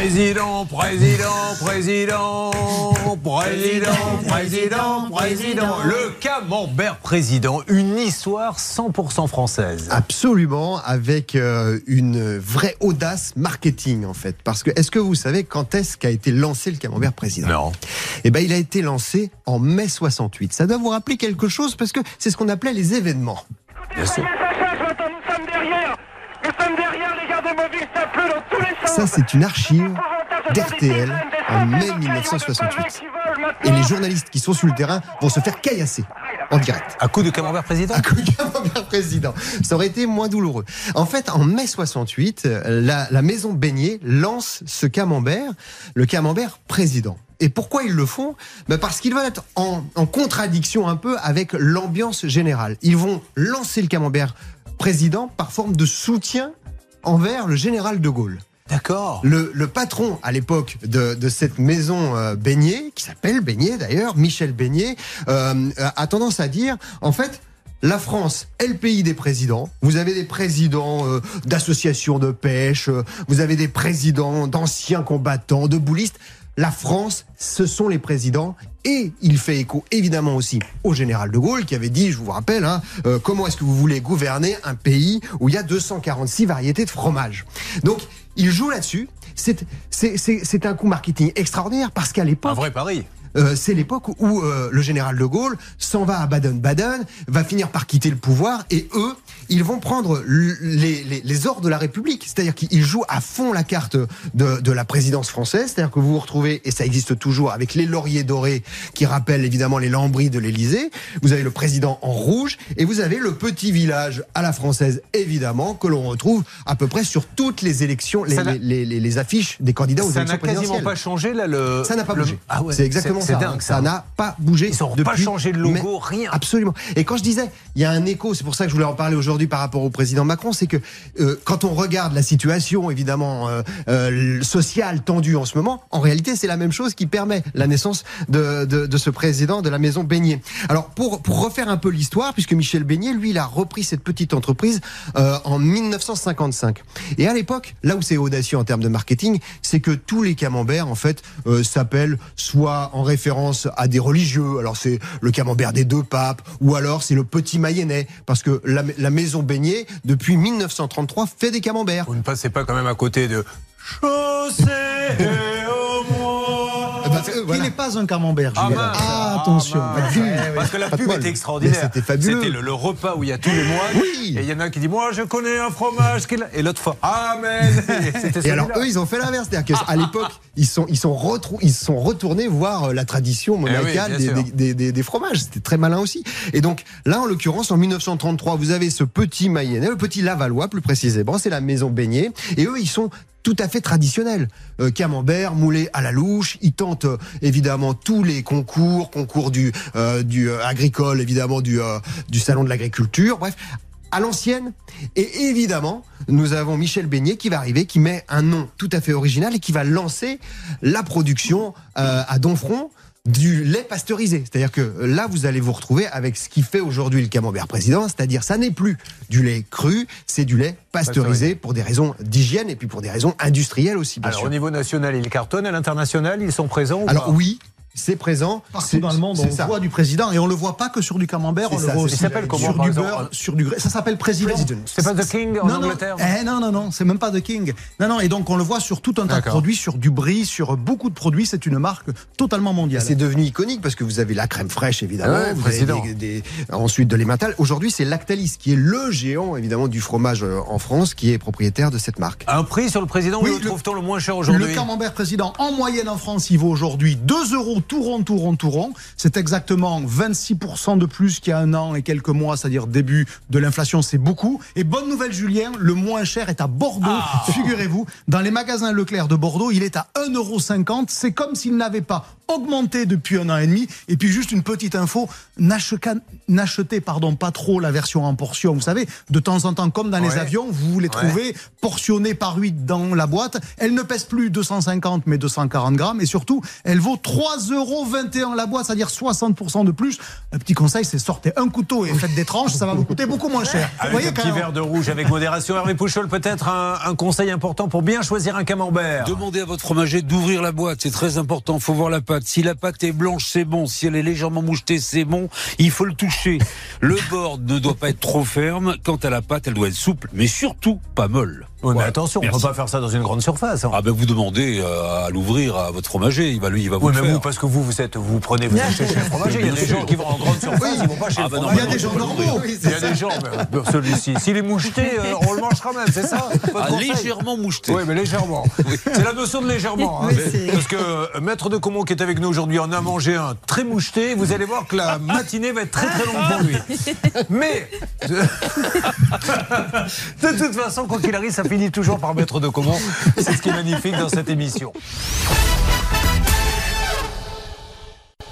Président, président, président, président, président, président. Le camembert président, une histoire 100% française. Absolument, avec euh, une vraie audace marketing en fait. Parce que est-ce que vous savez quand est-ce qu'a été lancé le camembert président? Non. Eh ben, il a été lancé en mai 68. Ça doit vous rappeler quelque chose parce que c'est ce qu'on appelait les événements. Bien sûr. Nous sommes derrière Nous sommes derrière les gardes mobiles, ça c'est une archive d'RTL en mai 1968. Et les journalistes qui sont sur le terrain vont se faire caillasser en direct. À coup de camembert président À coup de camembert président. Ça aurait été moins douloureux. En fait, en mai 68, la, la maison Beignet lance ce camembert, le camembert président. Et pourquoi ils le font? Ben Parce qu'ils veulent être en, en contradiction un peu avec l'ambiance générale. Ils vont lancer le camembert président par forme de soutien envers le général de Gaulle. D'accord. Le, le patron à l'époque de, de cette maison euh, Beignet, qui s'appelle Beignet d'ailleurs, Michel Beignet, euh, a tendance à dire, en fait, la France est le pays des présidents. Vous avez des présidents euh, d'associations de pêche, euh, vous avez des présidents d'anciens combattants, de boulistes. La France, ce sont les présidents. Et il fait écho évidemment aussi au général de Gaulle qui avait dit, je vous rappelle, hein, euh, comment est-ce que vous voulez gouverner un pays où il y a 246 variétés de fromage. Donc il joue là-dessus. C'est- un coup marketing extraordinaire parce qu'à Un l'époque, vrai pari. Euh, c'est l'époque où euh, le général de Gaulle s'en va à Baden-Baden, va finir par quitter le pouvoir, et eux, ils vont prendre les, les, les ordres de la République. C'est-à-dire qu'ils jouent à fond la carte de, de la présidence française. C'est-à-dire que vous vous retrouvez, et ça existe toujours, avec les lauriers dorés qui rappellent évidemment les lambris de l'Élysée. Vous avez le président en rouge, et vous avez le petit village à la française, évidemment, que l'on retrouve à peu près sur toutes les élections, les, Ça les, affiches des candidats aux Ça élections n'a quasiment pas changé là le. Ça n'a pas le- bougé. Ah ouais. C'est exactement C'est ça. dingue ça. Ça n'a pas bougé. Ils ont depuis pas changé de logo, rien. Absolument. Et quand je disais, il y a un écho, c'est pour ça que je voulais en parler aujourd'hui par rapport au président Macron, c'est que euh, quand on regarde la situation évidemment euh, euh, sociale tendue en ce moment, en réalité c'est la même chose qui permet la naissance de, de, de ce président de la maison Beignet. Alors pour, pour refaire un peu l'histoire, puisque Michel Beignet, lui, il a repris cette petite entreprise euh, en 1955. Et à l'époque, là où c'est audacieux en termes de marketing, c'est que tous les camemberts en fait euh, s'appellent soit en référence à des religieux, alors c'est le camembert des deux papes, ou alors c'est le petit Mayennais, parce que la, maison Beignet depuis 1933 fait des camemberts. Vous ne passez pas quand même à côté de. Chaussée euh, Il voilà. n'est pas un camembert, Ah, mince. Ah, attention. Ah. Parce que la pub était extraordinaire. C'était fabuleux. C'était le, le repas où il y a tous les mois. Oui. Et il y en a un qui dit Moi, je connais un fromage. qu'il a- Et l'autre fois Amen. Et alors eux, ils ont fait l'inverse, c'est-à-dire qu'à l'époque, ils sont ils sont retrou- ils sont retournés voir euh, la tradition monacale Eh oui, des, des, des- des fromages. C'était très malin aussi. Et donc là, en l'occurrence, en 1933, vous avez ce petit Mayennais, le petit Lavallois plus précisément, c'est la maison Beignet, et eux, ils sont tout à fait traditionnels. Euh, camembert, moulé à la louche. Ils tentent euh, évidemment tous les concours, concours du, euh, du agricole, évidemment du, du salon de l'agriculture. Bref, à l'ancienne. Et évidemment, nous avons Michel Beignet qui va arriver, qui met un nom tout à fait original et qui va lancer la production à Donfront du lait pasteurisé. C'est-à-dire que là, vous allez vous retrouver avec ce qui fait aujourd'hui le camembert président, c'est-à-dire ça n'est plus du lait cru, c'est du lait pasteurisé pour des raisons d'hygiène et puis pour des raisons industrielles aussi, bien Alors, sûr. au niveau national, ils cartonnent. À l'international, ils sont présents ou Alors pas? oui, c'est présent. Partout C'est- dans le monde, on ça. voit du président et on le voit pas que sur du camembert, on le ça, voit c'est aussi ça. Il s'appelle comment, sur du exemple beurre, sur du grès. Ça s'appelle président. President. C'est pas The King en non, non, Angleterre eh, non, non, non, c'est même pas The King. Non, non, et donc on le voit sur tout un tas de produits, sur du brie, sur beaucoup de produits. C'est une marque totalement mondiale. C'est devenu iconique parce que vous avez la crème fraîche évidemment, Ah ouais, vous avez président. des- des- ensuite de l'emmental. Aujourd'hui, c'est Lactalis qui est le géant évidemment du fromage euh, en France qui est propriétaire de cette marque. Un prix sur le président, Oui, où le le- trouve-t-on le moins cher Le aujourd'hui camembert président, en moyenne en France, il vaut aujourd'hui 2 euros tout rond, tout rond, tout rond. C'est exactement 26% de plus qu'il y a un an et quelques mois, c'est-à-dire début de l'inflation, c'est beaucoup. Et bonne nouvelle, Julien, le moins cher est à Bordeaux. Ah. Figurez-vous, dans les magasins Leclerc de Bordeaux, il est à 1,50 euros. C'est comme s'il n'avait pas augmenté depuis un an et demi. Et puis juste une petite info, n'achetez pardon pas trop la version en portion. Vous savez, de temps en temps, comme dans les avions, vous les trouvez portionnés par 8 dans la boîte. Elle ne pèse plus 250 mais 240 grammes et surtout, elle vaut 3,21 euros la boîte, c'est-à-dire 60% de plus. Un petit conseil, c'est sortez un couteau et faites des tranches, ça va vous coûter beaucoup moins cher. Avec voyez, un petit verre de rouge avec modération. Hervé Pouchol, peut-être un, un, conseil important pour bien choisir un camembert. Demandez à votre fromager d'ouvrir la boîte, c'est très important. Faut voir la pâte. Si la pâte est blanche, c'est bon. Si elle est légèrement mouchetée, c'est bon. Il faut le toucher. Le bord ne doit pas être trop ferme. Quant à la pâte, elle doit être souple, mais surtout pas molle. Oui, mais attention, on ne peut pas faire ça dans une grande surface. Hein. Ah ben vous demandez euh, à l'ouvrir à votre fromager, il va lui, il va vous oui, mais vous, parce que vous, vous êtes, vous prenez, vous achetez chez le fromager. Il y a des gens qui vont en grande surface, ils vont pas chez ah le ben fromager. Il y a des gens normaux. Il y a des gens, celui-ci, s'il est moucheté, euh, on le mange quand même, c'est ça ah, Légèrement moucheté. Oui, mais légèrement. C'est la notion de légèrement. Hein. parce que euh, Maître de Comont qui est avec nous aujourd'hui en a mangé un très moucheté. Vous allez voir que la matinée va être très très longue pour lui. Mais de toute façon, quoi qu'il arrive, ça finit toujours par mettre de comment. C'est ce qui est magnifique dans cette émission.